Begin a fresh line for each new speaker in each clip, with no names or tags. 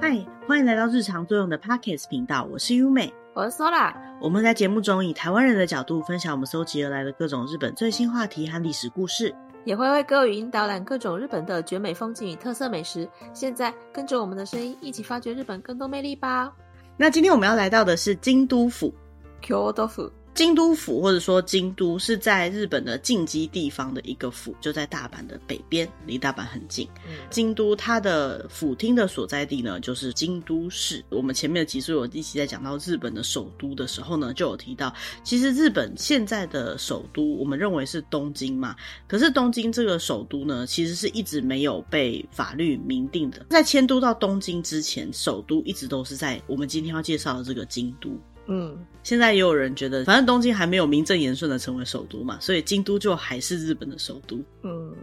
嗨，欢迎来到日常作用的 Podcast 频道，我是优美，
我是 Sola。
我们在节目中以台湾人的角度分享我们搜集而来的各种日本最新话题和历史故事，
也会为各位语音导览各种日本的绝美风景与特色美食。现在跟着我们的声音一起发掘日本更多魅力吧。
那今天我们要来到的是京都府。
京都府。
京都府或者说京都是在日本的近畿地方的一个府，就在大阪的北边，离大阪很近。嗯、京都它的府厅的所在地呢，就是京都市。我们前面的集数有一期在讲到日本的首都的时候呢，就有提到，其实日本现在的首都，我们认为是东京嘛。可是东京这个首都呢，其实是一直没有被法律明定的。在迁都到东京之前，首都一直都是在我们今天要介绍的这个京都。嗯，现在也有人觉得，反正东京还没有名正言顺的成为首都嘛，所以京都就还是日本的首都。嗯。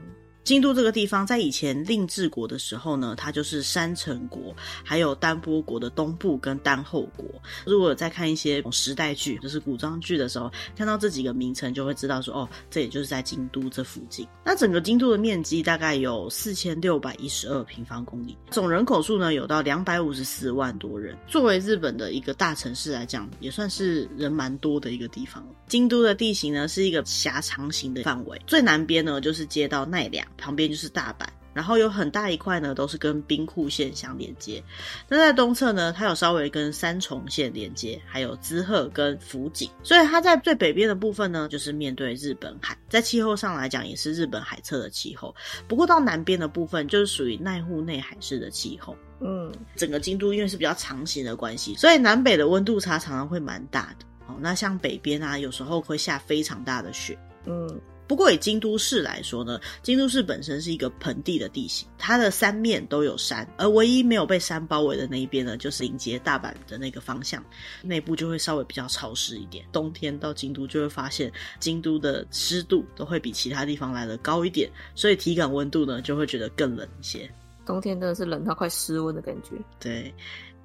京都这个地方，在以前令治国的时候呢，它就是山城国，还有丹波国的东部跟丹后国。如果在看一些时代剧，就是古装剧的时候，看到这几个名称，就会知道说，哦，这也就是在京都这附近。那整个京都的面积大概有四千六百一十二平方公里，总人口数呢有到两百五十四万多人。作为日本的一个大城市来讲，也算是人蛮多的一个地方。京都的地形呢是一个狭长型的范围，最南边呢就是接到奈良。旁边就是大阪，然后有很大一块呢，都是跟兵库县相连接。那在东侧呢，它有稍微跟三重县连接，还有滋贺跟福井。所以它在最北边的部分呢，就是面对日本海，在气候上来讲也是日本海侧的气候。不过到南边的部分，就是属于奈户内海式的气候。嗯，整个京都因为是比较长型的关系，所以南北的温度差常常会蛮大的。哦，那像北边啊，有时候会下非常大的雪。嗯。不过以京都市来说呢，京都市本身是一个盆地的地形，它的三面都有山，而唯一没有被山包围的那一边呢，就是临接大阪的那个方向，内部就会稍微比较潮湿一点。冬天到京都就会发现，京都的湿度都会比其他地方来的高一点，所以体感温度呢就会觉得更冷一些。
冬天真的是冷到快失温的感觉。
对。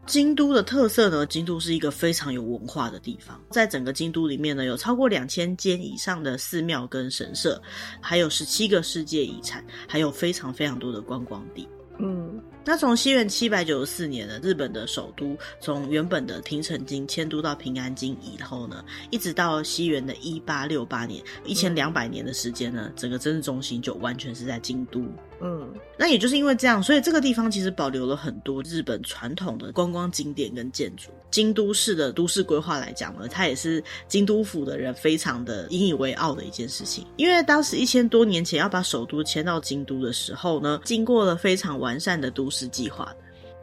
京都的特色呢，京都是一个非常有文化的地方，在整个京都里面呢，有超过两千间以上的寺庙跟神社，还有十七个世界遗产，还有非常非常多的观光地。嗯，那从西元七百九十四年呢日本的首都从原本的平城京迁都到平安京以后呢，一直到西元的一八六八年，一千两百年的时间呢，整个政治中心就完全是在京都。嗯，那也就是因为这样，所以这个地方其实保留了很多日本传统的观光景点跟建筑。京都市的都市规划来讲呢，它也是京都府的人非常的引以为傲的一件事情。因为当时一千多年前要把首都迁到京都的时候呢，经过了非常完善的都市计划的。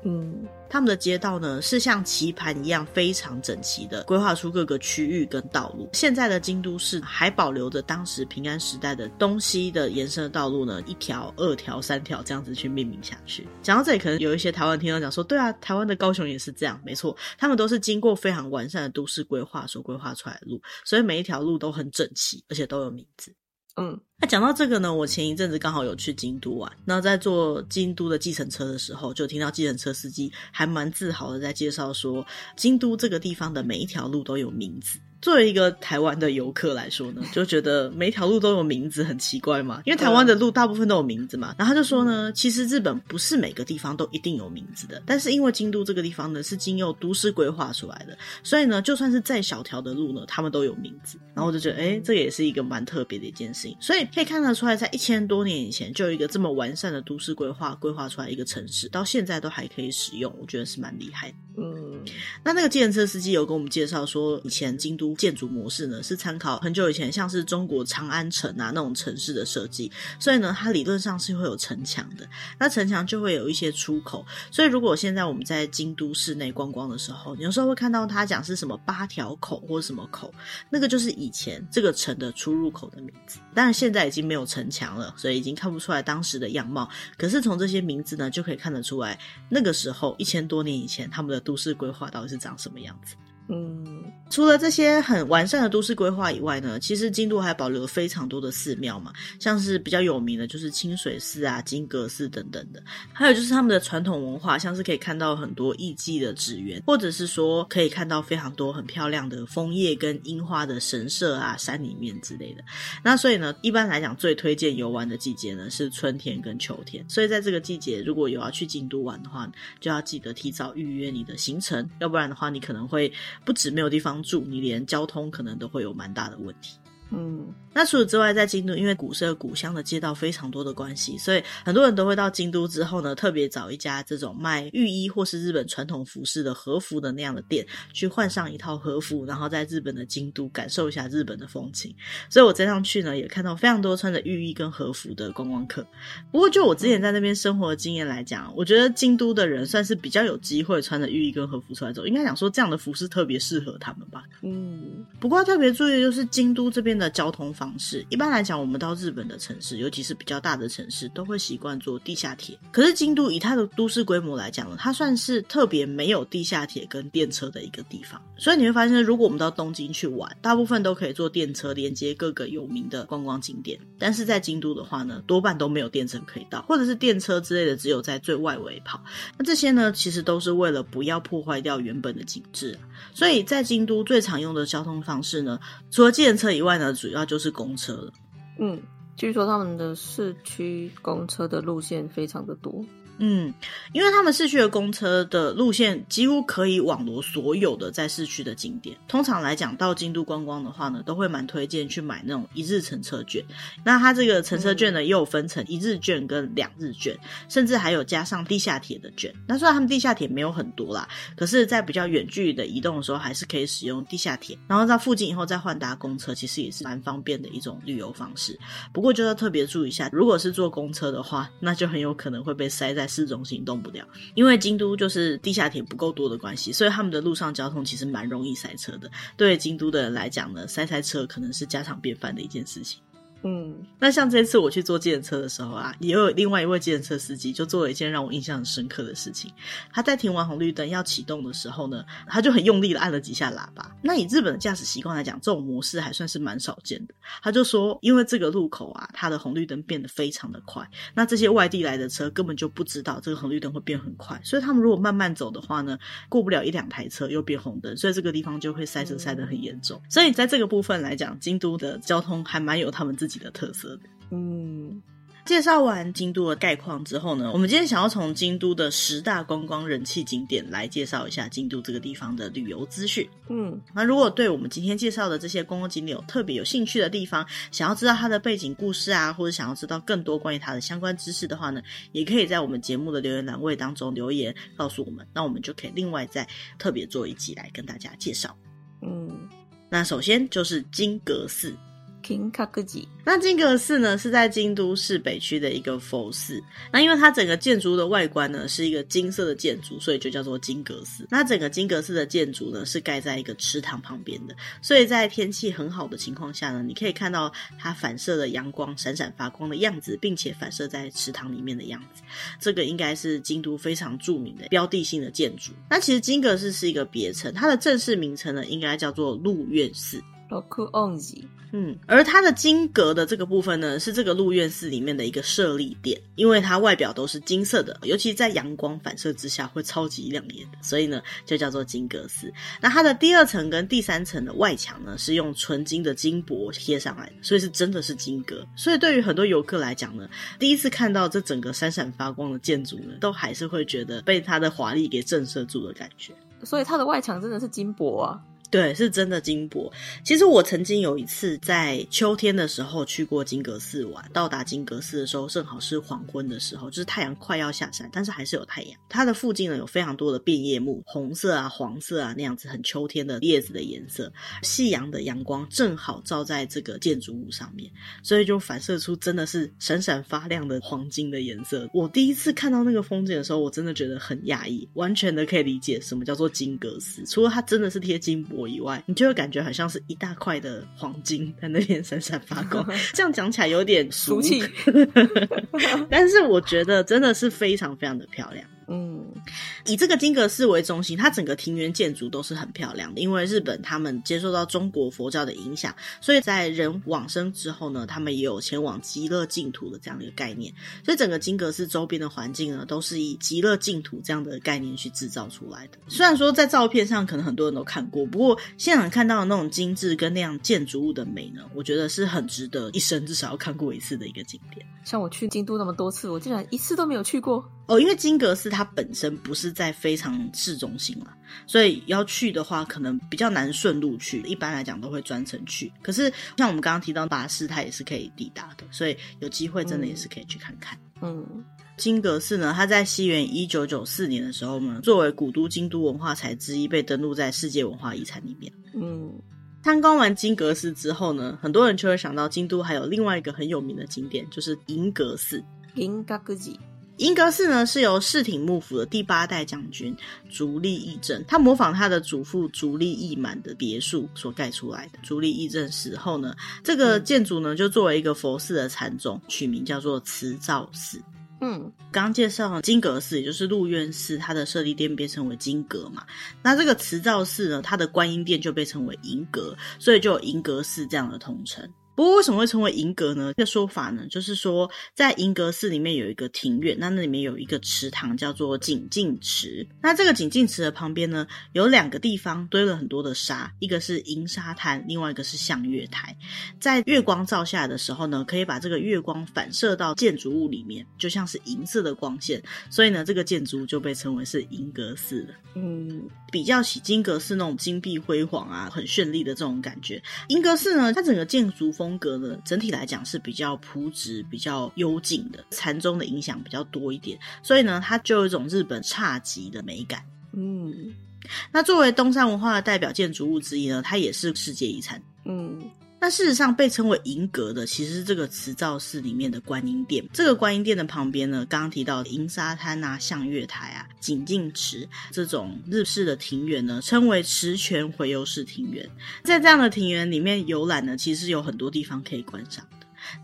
嗯，他们的街道呢是像棋盘一样非常整齐的规划出各个区域跟道路。现在的京都市还保留着当时平安时代的东西的延伸的道路呢，一条、二条、三条这样子去命名下去。讲到这里，可能有一些台湾听众讲说，对啊，台湾的高雄也是这样，没错，他们都是经过非常完善的都市规划所规划出来的路，所以每一条路都很整齐，而且都有名字。嗯。那讲到这个呢，我前一阵子刚好有去京都玩，那在坐京都的计程车的时候，就听到计程车司机还蛮自豪的在介绍说，京都这个地方的每一条路都有名字。作为一个台湾的游客来说呢，就觉得每条路都有名字很奇怪嘛，因为台湾的路大部分都有名字嘛。然后他就说呢，其实日本不是每个地方都一定有名字的，但是因为京都这个地方呢是经由都市规划出来的，所以呢，就算是再小条的路呢，他们都有名字。然后我就觉得，哎，这也是一个蛮特别的一件事情。所以可以看得出来，在一千多年以前就有一个这么完善的都市规划，规划出来一个城市，到现在都还可以使用，我觉得是蛮厉害的。嗯，那那个建设司机有跟我们介绍说，以前京都建筑模式呢是参考很久以前像是中国长安城啊那种城市的设计，所以呢，它理论上是会有城墙的，那城墙就会有一些出口，所以如果现在我们在京都市内观光的时候，有时候会看到他讲是什么八条口或什么口，那个就是以前这个城的出入口的名字，但是现在已经没有城墙了，所以已经看不出来当时的样貌，可是从这些名字呢就可以看得出来，那个时候一千多年以前他们的。都市规划到底是长什么样子？嗯，除了这些很完善的都市规划以外呢，其实京都还保留了非常多的寺庙嘛，像是比较有名的就是清水寺啊、金阁寺等等的，还有就是他们的传统文化，像是可以看到很多艺伎的纸园，或者是说可以看到非常多很漂亮的枫叶跟樱花的神社啊、山里面之类的。那所以呢，一般来讲最推荐游玩的季节呢是春天跟秋天，所以在这个季节如果有要去京都玩的话，就要记得提早预约你的行程，要不然的话你可能会不止没有地方。住你连交通可能都会有蛮大的问题。
嗯，
那除此之外，在京都，因为古色古香的街道非常多的关系，所以很多人都会到京都之后呢，特别找一家这种卖浴衣或是日本传统服饰的和服的那样的店，去换上一套和服，然后在日本的京都感受一下日本的风情。所以我这趟去呢，也看到非常多穿着浴衣跟和服的观光客。不过就我之前在那边生活的经验来讲，我觉得京都的人算是比较有机会穿着浴衣跟和服出来走，应该讲说这样的服饰特别适合他们吧。
嗯，
不过特别注意的就是京都这边的交通方式，一般来讲，我们到日本的城市，尤其是比较大的城市，都会习惯坐地下铁。可是京都以它的都市规模来讲呢，它算是特别没有地下铁跟电车的一个地方。所以你会发现，如果我们到东京去玩，大部分都可以坐电车连接各个有名的观光景点。但是在京都的话呢，多半都没有电车可以到，或者是电车之类的，只有在最外围跑。那这些呢，其实都是为了不要破坏掉原本的景致。所以在京都最常用的交通方式呢，除了计程车以外呢，主要就是公车了。
嗯，据说他们的市区公车的路线非常的多。
嗯，因为他们市区的公车的路线几乎可以网罗所有的在市区的景点。通常来讲，到京都观光的话呢，都会蛮推荐去买那种一日乘车券。那它这个乘车券呢，又有分成一日券跟两日券，甚至还有加上地下铁的券。那虽然他们地下铁没有很多啦，可是，在比较远距离的移动的时候，还是可以使用地下铁。然后到附近以后再换搭公车，其实也是蛮方便的一种旅游方式。不过就要特别注意一下，如果是坐公车的话，那就很有可能会被塞在市中心动不了，因为京都就是地下铁不够多的关系，所以他们的路上交通其实蛮容易塞车的。对京都的人来讲呢，塞塞车可能是家常便饭的一件事情。
嗯，
那像这次我去坐计程车的时候啊，也有另外一位计程车司机就做了一件让我印象很深刻的事情。他在停完红绿灯要启动的时候呢，他就很用力的按了几下喇叭。那以日本的驾驶习惯来讲，这种模式还算是蛮少见的。他就说，因为这个路口啊，它的红绿灯变得非常的快，那这些外地来的车根本就不知道这个红绿灯会变很快，所以他们如果慢慢走的话呢，过不了一两台车又变红灯，所以这个地方就会塞车塞得很严重。所以在这个部分来讲，京都的交通还蛮有他们自己的特色的。
嗯，
介绍完京都的概况之后呢，我们今天想要从京都的十大观光人气景点来介绍一下京都这个地方的旅游资讯。
嗯，
那如果对我们今天介绍的这些观光景点有特别有兴趣的地方，想要知道它的背景故事啊，或者想要知道更多关于它的相关知识的话呢，也可以在我们节目的留言栏位当中留言告诉我们，那我们就可以另外再特别做一集来跟大家介绍。
嗯，
那首先就是金阁寺。
金阁寺，
那金阁寺呢，是在京都市北区的一个佛寺。那因为它整个建筑的外观呢，是一个金色的建筑，所以就叫做金阁寺。那整个金阁寺的建筑呢，是盖在一个池塘旁边的，所以在天气很好的情况下呢，你可以看到它反射的阳光闪闪发光的样子，并且反射在池塘里面的样子。这个应该是京都非常著名的标的性的建筑。那其实金阁寺是一个别称，它的正式名称呢，应该叫做鹿苑寺。嗯，而它的金阁的这个部分呢，是这个鹿苑寺里面的一个设立点，因为它外表都是金色的，尤其在阳光反射之下会超级亮眼的，所以呢就叫做金阁寺。那它的第二层跟第三层的外墙呢，是用纯金的金箔贴上来的，所以是真的是金阁。所以对于很多游客来讲呢，第一次看到这整个闪闪发光的建筑呢，都还是会觉得被它的华丽给震慑住的感觉。
所以它的外墙真的是金箔啊。
对，是真的金箔。其实我曾经有一次在秋天的时候去过金阁寺玩，到达金阁寺的时候正好是黄昏的时候，就是太阳快要下山，但是还是有太阳。它的附近呢有非常多的变叶木，红色啊、黄色啊那样子很秋天的叶子的颜色，夕阳的阳光正好照在这个建筑物上面，所以就反射出真的是闪闪发亮的黄金的颜色。我第一次看到那个风景的时候，我真的觉得很讶异，完全的可以理解什么叫做金阁寺，除了它真的是贴金箔。我以外，你就会感觉好像是一大块的黄金在那边闪闪发光。这样讲起来有点俗气，但是我觉得真的是非常非常的漂亮。嗯，以这个金阁寺为中心，它整个庭园建筑都是很漂亮的。因为日本他们接受到中国佛教的影响，所以在人往生之后呢，他们也有前往极乐净土的这样的一个概念。所以整个金阁寺周边的环境呢，都是以极乐净土这样的概念去制造出来的。虽然说在照片上可能很多人都看过，不过现场看到的那种精致跟那样建筑物的美呢，我觉得是很值得一生至少要看过一次的一个景点。
像我去京都那么多次，我竟然一次都没有去过
哦，因为金阁寺它本身不是在非常市中心了，所以要去的话可能比较难顺路去，一般来讲都会专程去。可是像我们刚刚提到巴士，它也是可以抵达的，所以有机会真的也是可以去看看。嗯，金阁寺呢，它在西元一九九四年的时候呢，作为古都京都文化财之一，被登录在世界文化遗产里面。嗯。参观完金阁寺之后呢，很多人就会想到京都还有另外一个很有名的景点，就是银阁寺。
银阁寺，
银阁寺呢是由室町幕府的第八代将军足利义政，他模仿他的祖父足利义满的别墅所盖出来的。足利义政死后呢，这个建筑呢就作为一个佛寺的禅宗，取名叫做慈照寺。嗯，刚介绍金阁寺，也就是鹿苑寺，它的舍利殿被称为金阁嘛。那这个慈照寺呢，它的观音殿就被称为银阁，所以就有银阁寺这样的统称。不过为什么会称为银阁呢？这个说法呢，就是说在银阁寺里面有一个庭院，那那里面有一个池塘叫做景镜池。那这个景镜池的旁边呢，有两个地方堆了很多的沙，一个是银沙滩，另外一个是向月台。在月光照下来的时候呢，可以把这个月光反射到建筑物里面，就像是银色的光线，所以呢，这个建筑物就被称为是银阁寺了。嗯，比较起金阁寺那种金碧辉煌啊、很绚丽的这种感觉，银阁寺呢，它整个建筑风。风格呢，整体来讲是比较朴质、比较幽静的，禅宗的影响比较多一点，所以呢，它就有一种日本侘寂的美感。嗯，那作为东山文化的代表建筑物之一呢，它也是世界遗产。嗯。那事实上，被称为银阁的，其实是这个慈照寺里面的观音殿。这个观音殿的旁边呢，刚刚提到银沙滩啊、向月台啊、景镜池这种日式的庭园呢，称为池泉回游式庭园。在这样的庭园里面游览呢，其实有很多地方可以观赏。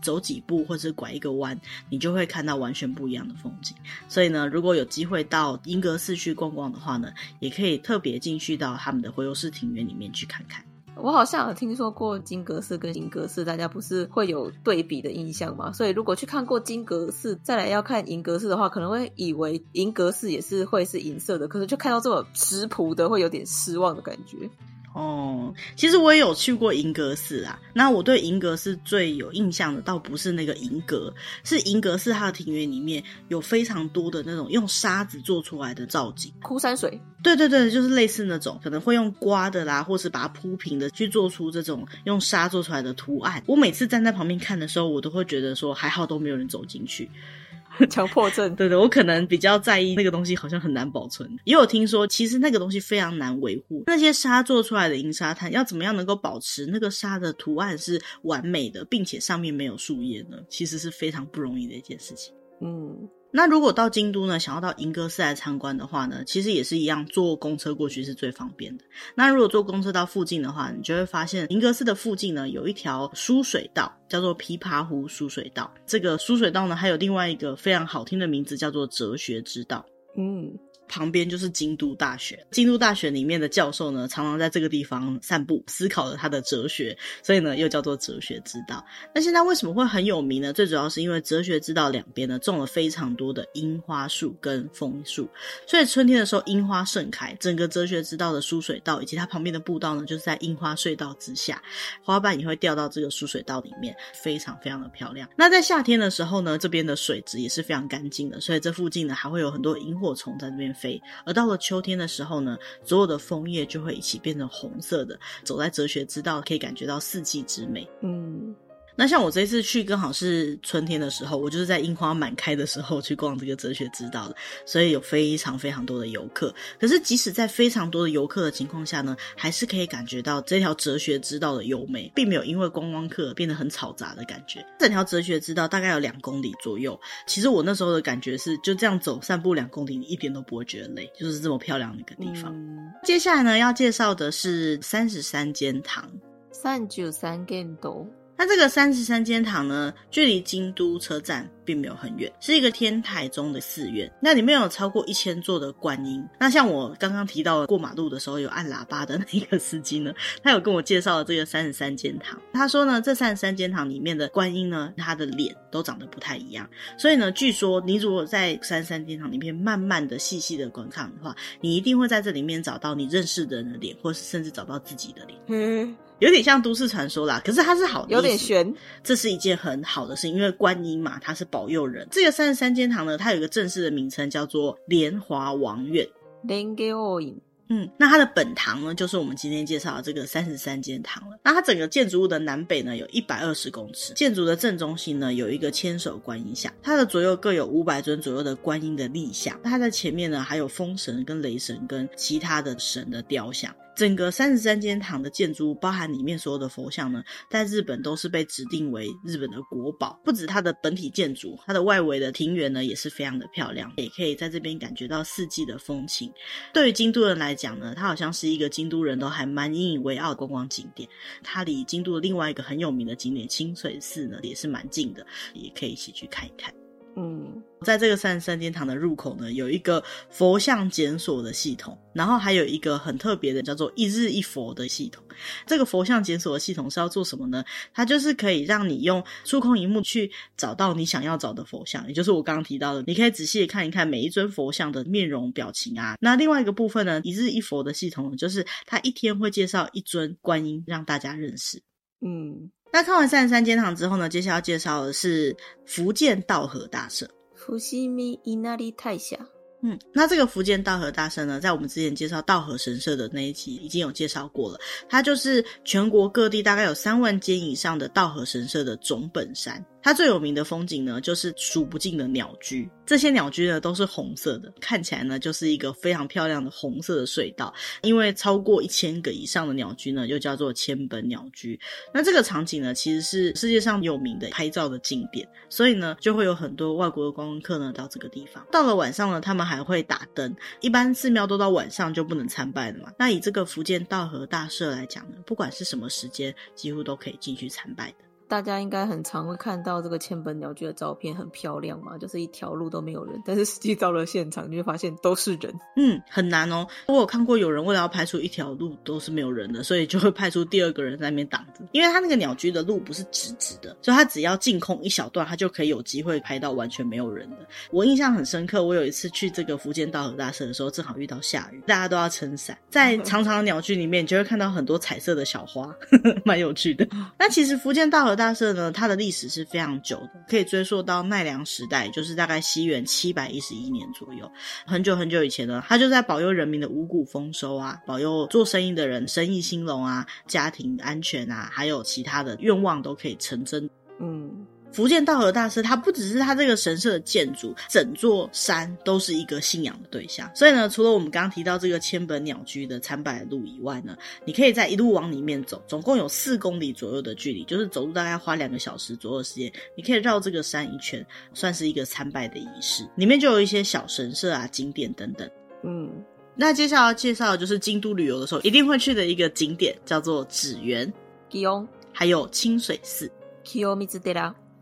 走几步或者拐一个弯，你就会看到完全不一样的风景。所以呢，如果有机会到银阁寺去逛逛的话呢，也可以特别进去到他们的回游式庭园里面去看看。
我好像有听说过金格式跟银格式，大家不是会有对比的印象吗？所以如果去看过金格式，再来要看银格式的话，可能会以为银格式也是会是银色的，可是就看到这么质朴的，会有点失望的感觉。
哦，其实我也有去过银阁寺啊。那我对银阁寺最有印象的，倒不是那个银阁，是银阁寺它的庭园里面有非常多的那种用沙子做出来的造景，
枯山水。
对对对，就是类似那种，可能会用刮的啦，或是把它铺平的，去做出这种用沙做出来的图案。我每次站在旁边看的时候，我都会觉得说，还好都没有人走进去。
强迫症，
对对，我可能比较在意那个东西，好像很难保存。也有听说，其实那个东西非常难维护。那些沙做出来的银沙滩，要怎么样能够保持那个沙的图案是完美的，并且上面没有树叶呢？其实是非常不容易的一件事情。嗯。那如果到京都呢，想要到银阁寺来参观的话呢，其实也是一样，坐公车过去是最方便的。那如果坐公车到附近的话，你就会发现银阁寺的附近呢，有一条疏水道，叫做琵琶湖疏水道。这个疏水道呢，还有另外一个非常好听的名字，叫做哲学之道。嗯。旁边就是京都大学，京都大学里面的教授呢，常常在这个地方散步，思考了他的哲学，所以呢，又叫做哲学之道。那现在为什么会很有名呢？最主要是因为哲学之道两边呢，种了非常多的樱花树跟枫树，所以春天的时候樱花盛开，整个哲学之道的疏水道以及它旁边的步道呢，就是在樱花隧道之下，花瓣也会掉到这个疏水道里面，非常非常的漂亮。那在夏天的时候呢，这边的水质也是非常干净的，所以这附近呢，还会有很多萤火虫在这边飞，而到了秋天的时候呢，所有的枫叶就会一起变成红色的。走在哲学之道，可以感觉到四季之美。嗯。那像我这次去刚好是春天的时候，我就是在樱花满开的时候去逛这个哲学之道的，所以有非常非常多的游客。可是即使在非常多的游客的情况下呢，还是可以感觉到这条哲学之道的优美，并没有因为观光客变得很嘈杂的感觉。整条哲学之道大概有两公里左右，其实我那时候的感觉是就这样走散步两公里，你一点都不会觉得累，就是这么漂亮的一个地方。嗯、接下来呢，要介绍的是三十三间堂，
三九三间堂。
那这个三十三间堂呢，距离京都车站并没有很远，是一个天台宗的寺院。那里面有超过一千座的观音。那像我刚刚提到的过马路的时候有按喇叭的那个司机呢，他有跟我介绍了这个三十三间堂。他说呢，这三十三间堂里面的观音呢，他的脸都长得不太一样。所以呢，据说你如果在三十三间堂里面慢慢的、细细的观看的话，你一定会在这里面找到你认识的人的脸，或是甚至找到自己的脸。嗯。有点像都市传说啦，可是它是好的，
有点悬。
这是一件很好的事情，因为观音嘛，它是保佑人。这个三十三间堂呢，它有一个正式的名称，叫做莲华王院。嗯，那它的本堂呢，就是我们今天介绍的这个三十三间堂了。那它整个建筑物的南北呢，有一百二十公尺。建筑的正中心呢，有一个千手观音像，它的左右各有五百尊左右的观音的立像。它在前面呢，还有风神跟雷神跟其他的神的雕像。整个三十三间堂的建筑，包含里面所有的佛像呢，在日本都是被指定为日本的国宝。不止它的本体建筑，它的外围的庭园呢，也是非常的漂亮，也可以在这边感觉到四季的风情。对于京都人来讲呢，它好像是一个京都人都还蛮引以为傲的观光景点。它离京都的另外一个很有名的景点清水寺呢，也是蛮近的，也可以一起去看一看。嗯，在这个三十三间堂的入口呢，有一个佛像检索的系统，然后还有一个很特别的叫做一日一佛的系统。这个佛像检索的系统是要做什么呢？它就是可以让你用触控荧幕去找到你想要找的佛像，也就是我刚刚提到的，你可以仔细的看一看每一尊佛像的面容表情啊。那另外一个部分呢，一日一佛的系统，就是它一天会介绍一尊观音让大家认识。嗯。那看完三十三间堂之后呢，接下来要介绍的是福建道和大社。
伏见稲荷大社。
嗯，那这个福建道和大社呢，在我们之前介绍道和神社的那一集已经有介绍过了。它就是全国各地大概有三万间以上的道和神社的总本山。它最有名的风景呢，就是数不尽的鸟居。这些鸟居呢，都是红色的，看起来呢，就是一个非常漂亮的红色的隧道。因为超过一千个以上的鸟居呢，又叫做千本鸟居。那这个场景呢，其实是世界上有名的拍照的景点，所以呢，就会有很多外国的观光客呢到这个地方。到了晚上呢，他们还会打灯。一般寺庙都到晚上就不能参拜了嘛。那以这个福建道和大社来讲呢，不管是什么时间，几乎都可以进去参拜的。
大家应该很常会看到这个千本鸟居的照片，很漂亮嘛，就是一条路都没有人。但是实际到了现场，你会发现都是人。
嗯，很难哦。我有看过有人为了要拍出一条路都是没有人的，所以就会派出第二个人在那边挡着。因为他那个鸟居的路不是直直的，所以他只要净空一小段，他就可以有机会拍到完全没有人的。我印象很深刻，我有一次去这个福建道和大社的时候，正好遇到下雨，大家都要撑伞，在长长的鸟居里面，你就会看到很多彩色的小花，呵呵，蛮有趣的。那其实福建道和大社呢，它的历史是非常久的，可以追溯到奈良时代，就是大概西元七百一十一年左右。很久很久以前呢，它就在保佑人民的五谷丰收啊，保佑做生意的人生意兴隆啊，家庭安全啊，还有其他的愿望都可以成真。嗯。伏见稻荷大师，他不只是他这个神社的建筑，整座山都是一个信仰的对象。所以呢，除了我们刚刚提到这个千本鸟居的参拜路以外呢，你可以在一路往里面走，总共有四公里左右的距离，就是走路大概花两个小时左右的时间，你可以绕这个山一圈，算是一个参拜的仪式。里面就有一些小神社啊、景点等等。嗯，那接下来要介绍的就是京都旅游的时候一定会去的一个景点，叫做紫园、
只
还有清水寺。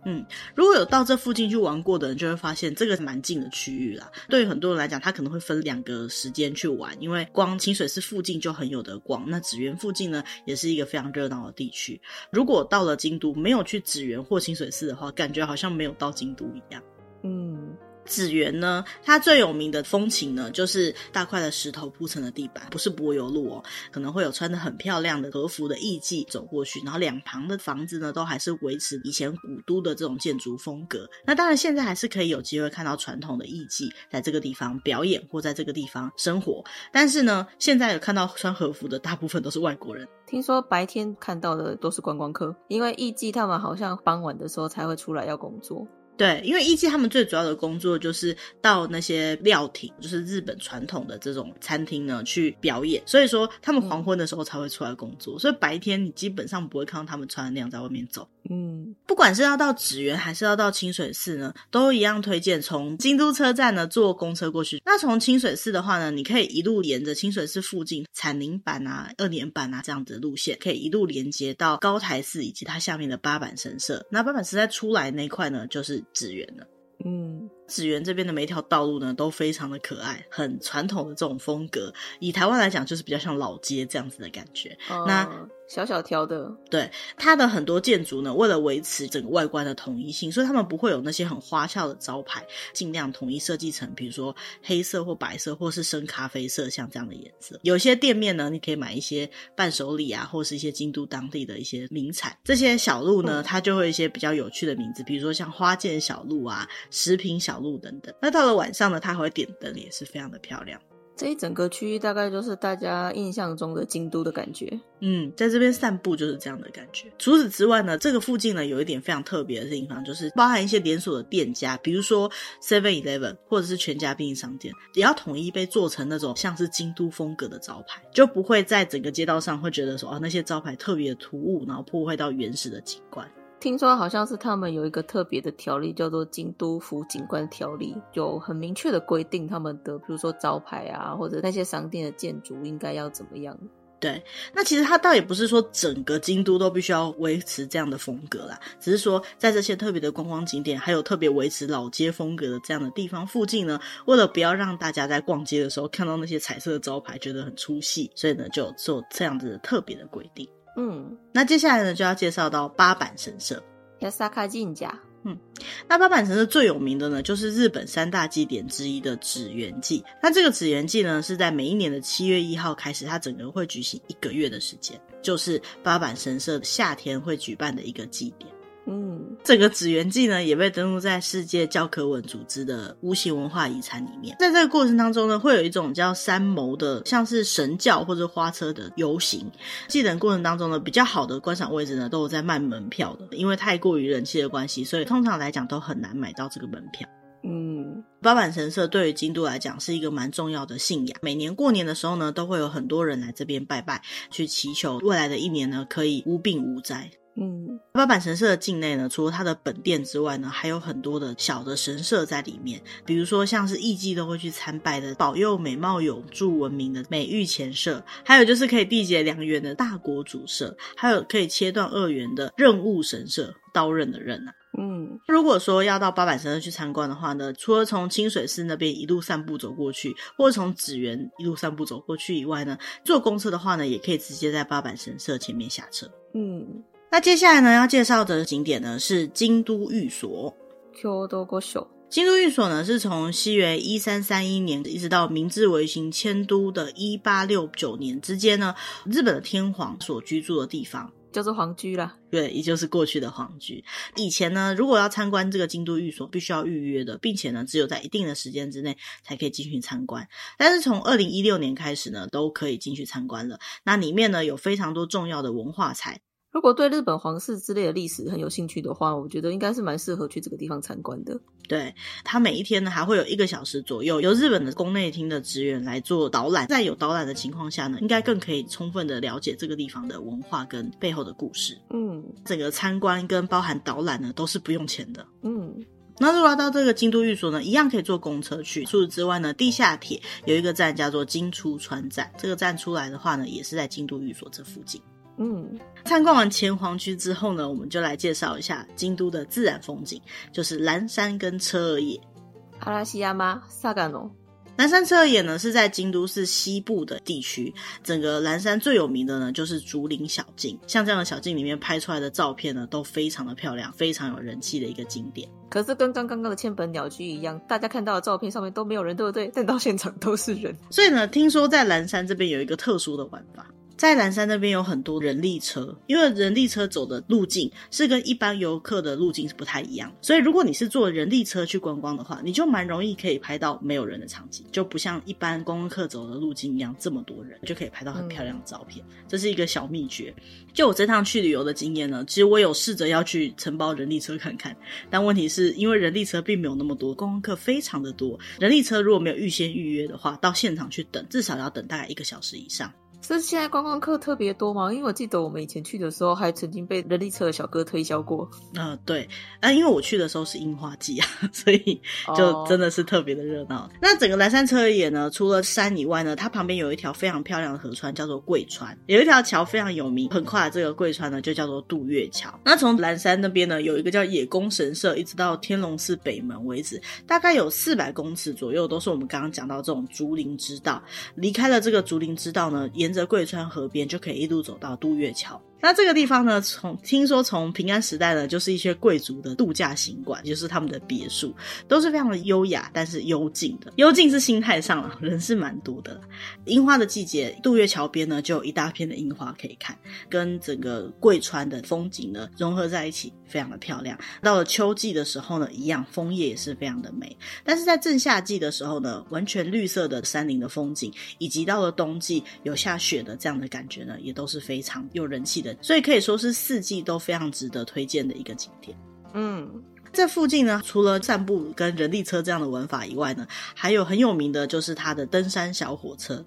嗯，如果有到这附近去玩过的人，就会发现这个蛮近的区域啦。对于很多人来讲，他可能会分两个时间去玩，因为光清水寺附近就很有的逛，那紫园附近呢，也是一个非常热闹的地区。如果到了京都没有去紫园或清水寺的话，感觉好像没有到京都一样。嗯。紫园呢，它最有名的风情呢，就是大块的石头铺成的地板，不是柏油路哦，可能会有穿得很漂亮的和服的艺妓走过去，然后两旁的房子呢，都还是维持以前古都的这种建筑风格。那当然，现在还是可以有机会看到传统的艺妓在这个地方表演或在这个地方生活，但是呢，现在有看到穿和服的大部分都是外国人。
听说白天看到的都是观光客，因为艺妓他们好像傍晚的时候才会出来要工作。
对，因为艺妓他们最主要的工作就是到那些料亭，就是日本传统的这种餐厅呢去表演，所以说他们黄昏的时候才会出来工作，所以白天你基本上不会看到他们穿的那样在外面走。
嗯，
不管是要到纸园还是要到清水寺呢，都一样推荐从京都车站呢坐公车过去。那从清水寺的话呢，你可以一路沿着清水寺附近产林坂啊、二年坂啊这样子的路线，可以一路连接到高台寺以及它下面的八坂神社。那八坂神社出来那一块呢，就是纸园了。
嗯，
祇园这边的每一条道路呢，都非常的可爱，很传统的这种风格。以台湾来讲，就是比较像老街这样子的感觉。
哦、
那
小小条的，
对它的很多建筑呢，为了维持整个外观的统一性，所以他们不会有那些很花俏的招牌，尽量统一设计成，比如说黑色或白色，或是深咖啡色，像这样的颜色。有些店面呢，你可以买一些伴手礼啊，或是一些京都当地的一些名产。这些小路呢，它就会有一些比较有趣的名字，比如说像花见小路啊、食品小路等等。那到了晚上呢，它还会点灯，也是非常的漂亮。
这一整个区域大概就是大家印象中的京都的感觉。
嗯，在这边散步就是这样的感觉。除此之外呢，这个附近呢有一点非常特别的地方，就是包含一些连锁的店家，比如说 Seven Eleven 或者是全家便利商店，也要统一被做成那种像是京都风格的招牌，就不会在整个街道上会觉得说哦，那些招牌特别的突兀，然后破坏到原始的景观。
听说好像是他们有一个特别的条例，叫做《京都府景观条例》，有很明确的规定，他们的比如说招牌啊，或者那些商店的建筑应该要怎么样。
对，那其实它倒也不是说整个京都都必须要维持这样的风格啦，只是说在这些特别的观光景点，还有特别维持老街风格的这样的地方附近呢，为了不要让大家在逛街的时候看到那些彩色的招牌觉得很出戏，所以呢就做这样子的特别的规定。
嗯，
那接下来呢，就要介绍到八坂神社。
亚萨卡进家，
嗯，那八坂神社最有名的呢，就是日本三大祭典之一的纸元祭。那这个纸元祭呢，是在每一年的七月一号开始，它整个会举行一个月的时间，就是八坂神社夏天会举办的一个祭典。
嗯，
这个紫园记呢，也被登录在世界教科文组织的无形文化遗产里面。在这个过程当中呢，会有一种叫三谋的，像是神教或者花车的游行。祭典过程当中呢，比较好的观赏位置呢，都有在卖门票的。因为太过于人气的关系，所以通常来讲都很难买到这个门票。
嗯，
八坂神社对于京都来讲是一个蛮重要的信仰。每年过年的时候呢，都会有很多人来这边拜拜，去祈求未来的一年呢，可以无病无灾。
嗯，
八坂神社的境内呢，除了它的本殿之外呢，还有很多的小的神社在里面。比如说，像是艺伎都会去参拜的保佑美貌永驻闻名的美玉前社，还有就是可以缔结良缘的大国主社，还有可以切断恶缘的任务神社，刀刃的刃啊。
嗯，
如果说要到八坂神社去参观的话呢，除了从清水寺那边一路散步走过去，或者从紫园一路散步走过去以外呢，坐公车的话呢，也可以直接在八坂神社前面下车。
嗯。
那接下来呢，要介绍的景点呢是京都御所。
京都御所，
京都御所呢是从西元一三三一年一直到明治维新迁都的一八六九年之间呢，日本的天皇所居住的地方，
叫做皇居啦。
对，也就是过去的皇居。以前呢，如果要参观这个京都御所，必须要预约的，并且呢，只有在一定的时间之内才可以进去参观。但是从二零一六年开始呢，都可以进去参观了。那里面呢，有非常多重要的文化财。
如果对日本皇室之类的历史很有兴趣的话，我觉得应该是蛮适合去这个地方参观的。
对，它每一天呢，还会有一个小时左右，由日本的宫内厅的职员来做导览。在有导览的情况下呢，应该更可以充分的了解这个地方的文化跟背后的故事。
嗯，
整个参观跟包含导览呢，都是不用钱的。
嗯，
那如果要到这个京都御所呢，一样可以坐公车去。除此之外呢，地下铁有一个站叫做今出川站，这个站出来的话呢，也是在京都御所这附近。
嗯，
参观完前皇居之后呢，我们就来介绍一下京都的自然风景，就是蓝山跟车儿野。
阿拉西亚吗？萨嘎诺。
岚山车儿野呢是在京都市西部的地区，整个岚山最有名的呢就是竹林小径，像这样的小径里面拍出来的照片呢都非常的漂亮，非常有人气的一个景点。
可是跟刚刚的千本鸟居一样，大家看到的照片上面都没有人，对不对？但到现场都是人。
所以呢，听说在岚山这边有一个特殊的玩法。在岚山那边有很多人力车，因为人力车走的路径是跟一般游客的路径是不太一样，所以如果你是坐人力车去观光的话，你就蛮容易可以拍到没有人的场景，就不像一般观光客走的路径一样这么多人，就可以拍到很漂亮的照片。这是一个小秘诀。就我这趟去旅游的经验呢，其实我有试着要去承包人力车看看，但问题是因为人力车并没有那么多，观光客非常的多，人力车如果没有预先预约的话，到现场去等至少要等大概一个小时以上。
是现在观光客特别多吗？因为我记得我们以前去的时候，还曾经被人力车的小哥推销过。
嗯、呃，对，啊，因为我去的时候是樱花季啊，所以就真的是特别的热闹。Oh. 那整个蓝山车野呢，除了山以外呢，它旁边有一条非常漂亮的河川，叫做桂川，有一条桥非常有名，横跨这个桂川呢，就叫做渡月桥。那从蓝山那边呢，有一个叫野宫神社，一直到天龙寺北门为止，大概有四百公尺左右，都是我们刚刚讲到这种竹林之道。离开了这个竹林之道呢，沿沿着桂川河边就可以一路走到渡月桥。那这个地方呢，从听说从平安时代呢，就是一些贵族的度假行馆，就是他们的别墅，都是非常的优雅，但是幽静的。幽静是心态上了，人是蛮多的。樱花的季节，渡月桥边呢，就有一大片的樱花可以看，跟整个贵川的风景呢融合在一起，非常的漂亮。到了秋季的时候呢，一样枫叶也是非常的美。但是在正夏季的时候呢，完全绿色的山林的风景，以及到了冬季有下雪的这样的感觉呢，也都是非常有人气的。所以可以说是四季都非常值得推荐的一个景点。
嗯，
这附近呢，除了散步跟人力车这样的玩法以外呢，还有很有名的就是它的登山小火车。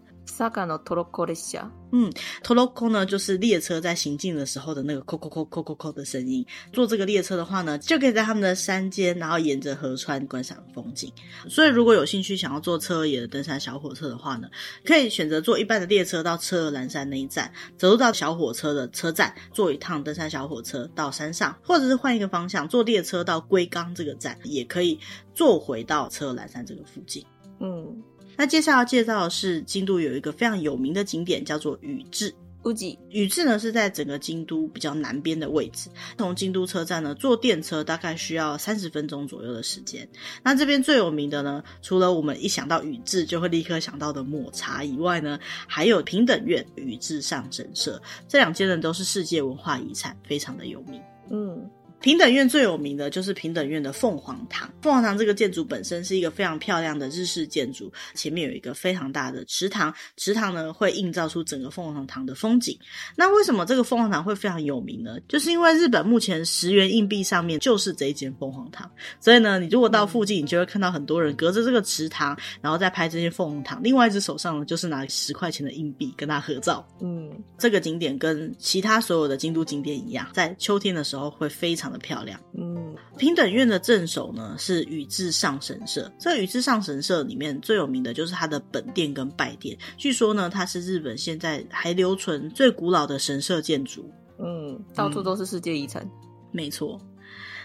嗯，トロッコ呢，就是列车在行进的时候的那个扣扣扣扣扣扣的声音。坐这个列车的话呢，就可以在他们的山间，然后沿着河川观赏风景。所以如果有兴趣想要坐车而言的登山小火车的话呢，可以选择坐一般的列车到车儿岚山那一站，走入到小火车的车站，坐一趟登山小火车到山上，或者是换一个方向，坐列车到龟冈这个站，也可以坐回到车儿岚山这个附近。
嗯。
那接下来要介绍的是京都有一个非常有名的景点，叫做宇治。
宇治，
宇治呢是在整个京都比较南边的位置。从京都车站呢坐电车大概需要三十分钟左右的时间。那这边最有名的呢，除了我们一想到宇治就会立刻想到的抹茶以外呢，还有平等院、宇治上神社，这两间呢都是世界文化遗产，非常的有名。
嗯。
平等院最有名的就是平等院的凤凰堂。凤凰堂这个建筑本身是一个非常漂亮的日式建筑，前面有一个非常大的池塘，池塘呢会映照出整个凤凰堂的风景。那为什么这个凤凰堂会非常有名呢？就是因为日本目前十元硬币上面就是这一间凤凰堂，所以呢，你如果到附近，你就会看到很多人隔着这个池塘，然后再拍这间凤凰堂，另外一只手上呢就是拿十块钱的硬币跟他合照。
嗯，
这个景点跟其他所有的京都景点一样，在秋天的时候会非常的漂亮，
嗯，
平等院的镇守呢是宇治上神社。这个宇治上神社里面最有名的就是它的本殿跟拜殿。据说呢，它是日本现在还留存最古老的神社建筑。
嗯，到处都是世界遗产。
嗯，没错。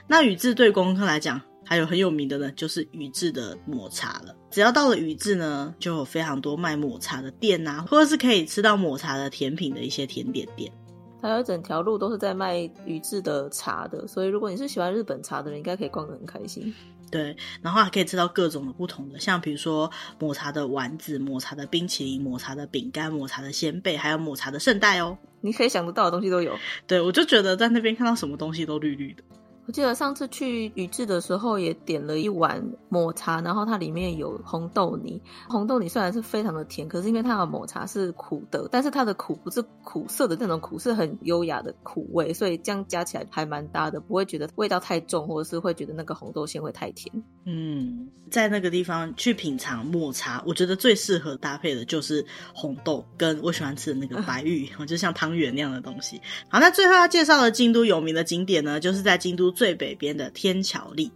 那宇治对观光客来讲，还有很有名的呢，就是宇治的抹茶了。只要到了宇治呢，就有非常多卖抹茶的店啊，或者是可以吃到抹茶的甜品的一些甜点店。
它有一整条路都是在卖宇治的茶的，所以如果你是喜欢日本茶的人，应该可以逛得很开心。
对，然后还可以吃到各种的不同的，像比如说抹茶的丸子、抹茶的冰淇淋、抹茶的饼干、抹茶的仙贝，还有抹茶的圣代哦。
你可以想得到的东西都有。
对，我就觉得在那边看到什么东西都绿绿的。
我记得上次去宇治的时候，也点了一碗抹茶，然后它里面有红豆泥。红豆泥虽然是非常的甜，可是因为它的抹茶是苦的，但是它的苦不是苦涩的那种苦，是很优雅的苦味，所以这样加起来还蛮搭的，不会觉得味道太重，或者是会觉得那个红豆馅会太甜。
嗯，在那个地方去品尝抹茶，我觉得最适合搭配的就是红豆，跟我喜欢吃的那个白玉，就像汤圆那样的东西。好，那最后要介绍的京都有名的景点呢，就是在京都。最北边的天桥立，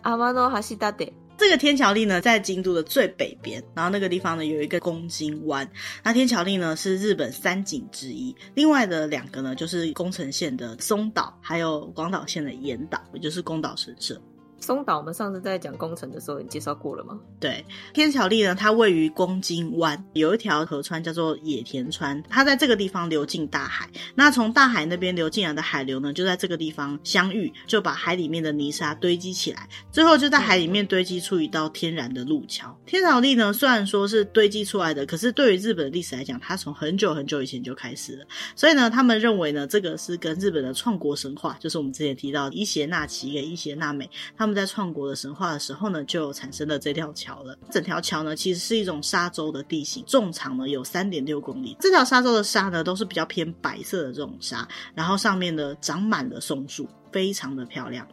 阿玛诺哈西达德。
这个天桥立呢，在京都的最北边，然后那个地方呢，有一个宫津湾。那天桥立呢，是日本三景之一，另外的两个呢，就是宫城县的松岛，还有广岛县的岩岛，也就是宫岛神社。
松岛，我们上次在讲工程的时候，你介绍过了吗？
对，天桥立呢，它位于宫津湾，有一条河川叫做野田川，它在这个地方流进大海。那从大海那边流进来的海流呢，就在这个地方相遇，就把海里面的泥沙堆积起来，最后就在海里面堆积出一道天然的路桥。天桥立呢，虽然说是堆积出来的，可是对于日本的历史来讲，它从很久很久以前就开始了。所以呢，他们认为呢，这个是跟日本的创国神话，就是我们之前提到伊邪那岐跟伊邪那美，他们。在创国的神话的时候呢，就产生了这条桥了。整条桥呢，其实是一种沙洲的地形，纵长呢有三点六公里。这条沙洲的沙呢，都是比较偏白色的这种沙，然后上面呢长满了松树，非常的漂亮。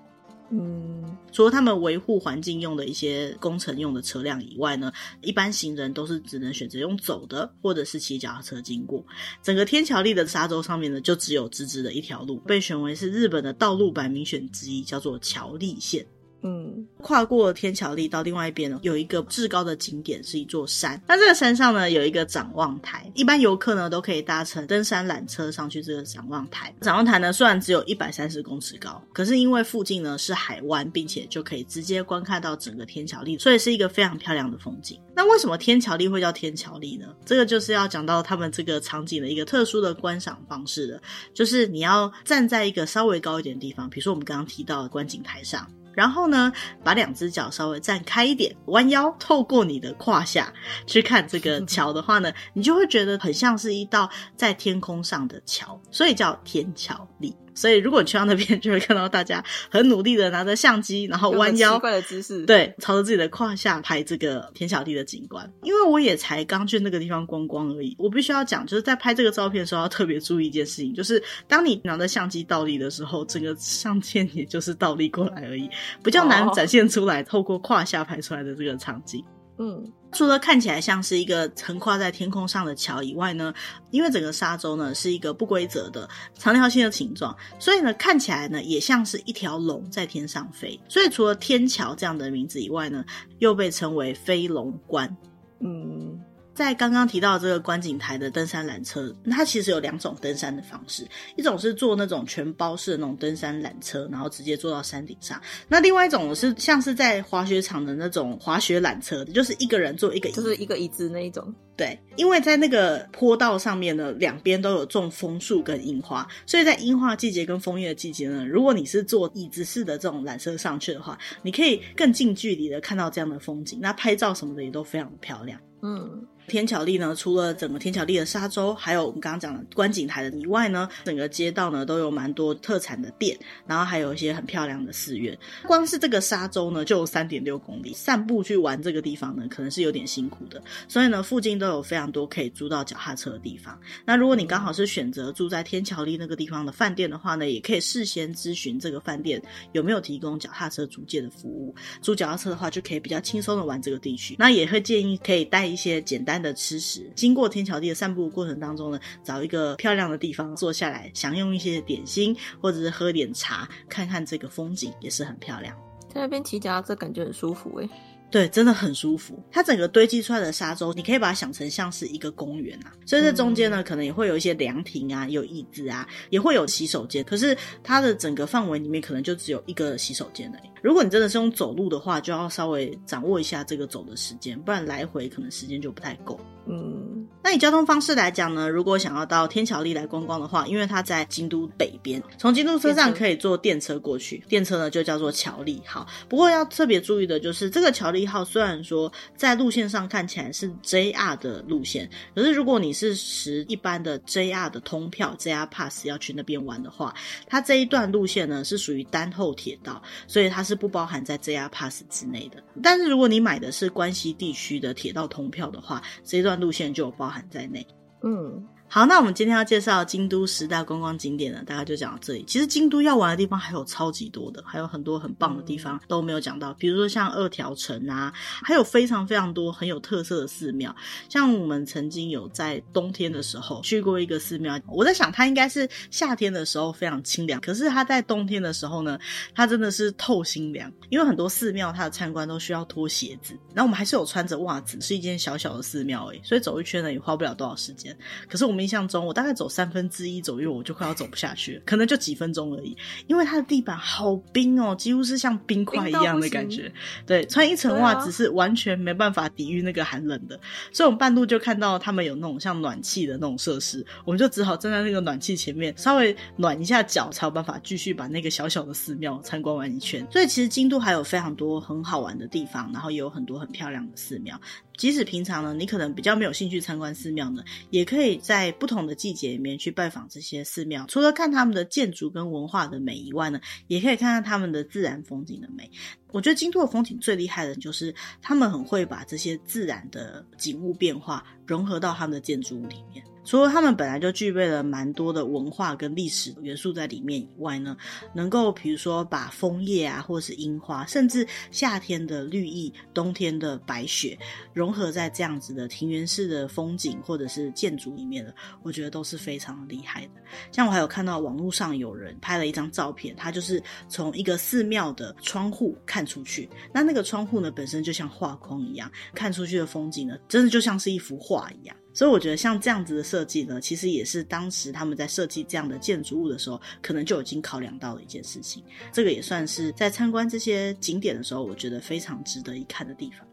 嗯，
除了他们维护环境用的一些工程用的车辆以外呢，一般行人都是只能选择用走的，或者是骑脚踏车经过。整个天桥立的沙洲上面呢，就只有直直的一条路，被选为是日本的道路百名选之一，叫做桥立线。
嗯，
跨过天桥立到另外一边呢，有一个至高的景点，是一座山。那这个山上呢，有一个展望台，一般游客呢都可以搭乘登山缆车上去这个展望台。展望台呢虽然只有一百三十公尺高，可是因为附近呢是海湾，并且就可以直接观看到整个天桥立，所以是一个非常漂亮的风景。那为什么天桥立会叫天桥立呢？这个就是要讲到他们这个场景的一个特殊的观赏方式了，就是你要站在一个稍微高一点的地方，比如说我们刚刚提到的观景台上。然后呢，把两只脚稍微站开一点，弯腰透过你的胯下去看这个桥的话呢，你就会觉得很像是一道在天空上的桥，所以叫天桥立。所以，如果你去到那边，就会看到大家很努力的拿着相机，然后弯腰，
奇怪的姿势，
对，朝着自己的胯下拍这个田小弟的景观。因为我也才刚去那个地方观光而已，我必须要讲，就是在拍这个照片的时候要特别注意一件事情，就是当你拿着相机倒立的时候，整个相片也就是倒立过来而已，比较难展现出来透过胯下拍出来的这个场景。
嗯，
除了看起来像是一个横跨在天空上的桥以外呢，因为整个沙洲呢是一个不规则的长条形的形状，所以呢看起来呢也像是一条龙在天上飞。所以除了天桥这样的名字以外呢，又被称为飞龙观。
嗯。
在刚刚提到这个观景台的登山缆车，它其实有两种登山的方式，一种是坐那种全包式的那种登山缆车，然后直接坐到山顶上；那另外一种是像是在滑雪场的那种滑雪缆车，就是一个人坐一个椅子，
就是一个椅子那一种。
对，因为在那个坡道上面呢，两边都有种枫树跟樱花，所以在樱花季节跟枫叶的季节呢，如果你是坐椅子式的这种缆车上去的话，你可以更近距离的看到这样的风景，那拍照什么的也都非常的漂亮。
嗯。
天桥立呢，除了整个天桥立的沙洲，还有我们刚刚讲的观景台的以外呢，整个街道呢都有蛮多特产的店，然后还有一些很漂亮的寺院。光是这个沙洲呢，就有三点六公里，散步去玩这个地方呢，可能是有点辛苦的。所以呢，附近都有非常多可以租到脚踏车的地方。那如果你刚好是选择住在天桥立那个地方的饭店的话呢，也可以事先咨询这个饭店有没有提供脚踏车租借的服务。租脚踏车的话，就可以比较轻松的玩这个地区。那也会建议可以带一些简单的吃食，经过天桥地的散步过程当中呢，找一个漂亮的地方坐下来，享用一些点心，或者是喝点茶，看看这个风景也是很漂亮。
在那边骑脚踏车感觉很舒服诶。
对，真的很舒服。它整个堆积出来的沙洲，你可以把它想成像是一个公园啊。所以这中间呢，可能也会有一些凉亭啊，有椅子啊，也会有洗手间。可是它的整个范围里面，可能就只有一个洗手间而已。如果你真的是用走路的话，就要稍微掌握一下这个走的时间，不然来回可能时间就不太够。
嗯，
那以交通方式来讲呢，如果想要到天桥立来观光的话，因为它在京都北边，从京都车站可以坐电车过去，电车呢就叫做桥立号。不过要特别注意的就是，这个桥立号虽然说在路线上看起来是 JR 的路线，可是如果你是持一般的 JR 的通票 JR Pass 要去那边玩的话，它这一段路线呢是属于单后铁道，所以它是不包含在 JR Pass 之内的。但是如果你买的是关西地区的铁道通票的话，这一段路线就有包含在内。
嗯。
好，那我们今天要介绍京都十大观光景点呢，大概就讲到这里。其实京都要玩的地方还有超级多的，还有很多很棒的地方都没有讲到，比如说像二条城啊，还有非常非常多很有特色的寺庙。像我们曾经有在冬天的时候去过一个寺庙，我在想它应该是夏天的时候非常清凉，可是它在冬天的时候呢，它真的是透心凉，因为很多寺庙它的参观都需要脱鞋子，然后我们还是有穿着袜子，是一间小小的寺庙诶，所以走一圈呢也花不了多少时间。可是我们印象中，我大概走三分之一左右，我就快要走不下去了，可能就几分钟而已。因为它的地板好冰哦，几乎是像冰块一样的感觉。对，穿一层袜子是完全没办法抵御那个寒冷的。所以我们半路就看到他们有那种像暖气的那种设施，我们就只好站在那个暖气前面，稍微暖一下脚，才有办法继续把那个小小的寺庙参观完一圈。所以其实京都还有非常多很好玩的地方，然后也有很多很漂亮的寺庙。即使平常呢，你可能比较没有兴趣参观寺庙呢，也可以在不同的季节里面去拜访这些寺庙。除了看他们的建筑跟文化的美以外呢，也可以看看他们的自然风景的美。我觉得京都的风景最厉害的就是他们很会把这些自然的景物变化融合到他们的建筑物里面。除了他们本来就具备了蛮多的文化跟历史元素在里面以外呢，能够比如说把枫叶啊，或者是樱花，甚至夏天的绿意、冬天的白雪，融合在这样子的庭园式的风景或者是建筑里面的，我觉得都是非常厉害的。像我还有看到网络上有人拍了一张照片，他就是从一个寺庙的窗户看出去，那那个窗户呢，本身就像画框一样，看出去的风景呢，真的就像是一幅画一样。所以我觉得像这样子的设计呢，其实也是当时他们在设计这样的建筑物的时候，可能就已经考量到的一件事情。这个也算是在参观这些景点的时候，我觉得非常值得一看的地方。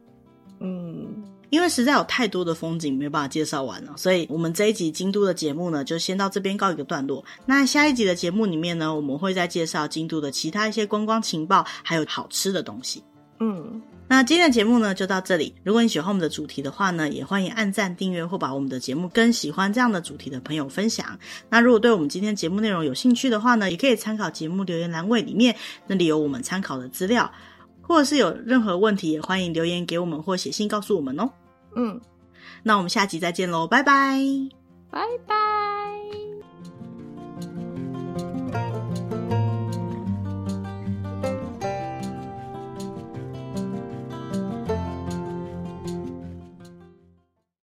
嗯，
因为实在有太多的风景没有办法介绍完了，所以我们这一集京都的节目呢，就先到这边告一个段落。那下一集的节目里面呢，我们会再介绍京都的其他一些观光情报，还有好吃的东西。
嗯。
那今天的节目呢，就到这里。如果你喜欢我们的主题的话呢，也欢迎按赞、订阅或把我们的节目跟喜欢这样的主题的朋友分享。那如果对我们今天节目内容有兴趣的话呢，也可以参考节目留言栏位里面，那里有我们参考的资料，或者是有任何问题，也欢迎留言给我们或写信告诉我们哦。
嗯，
那我们下集再见喽，拜拜，
拜拜。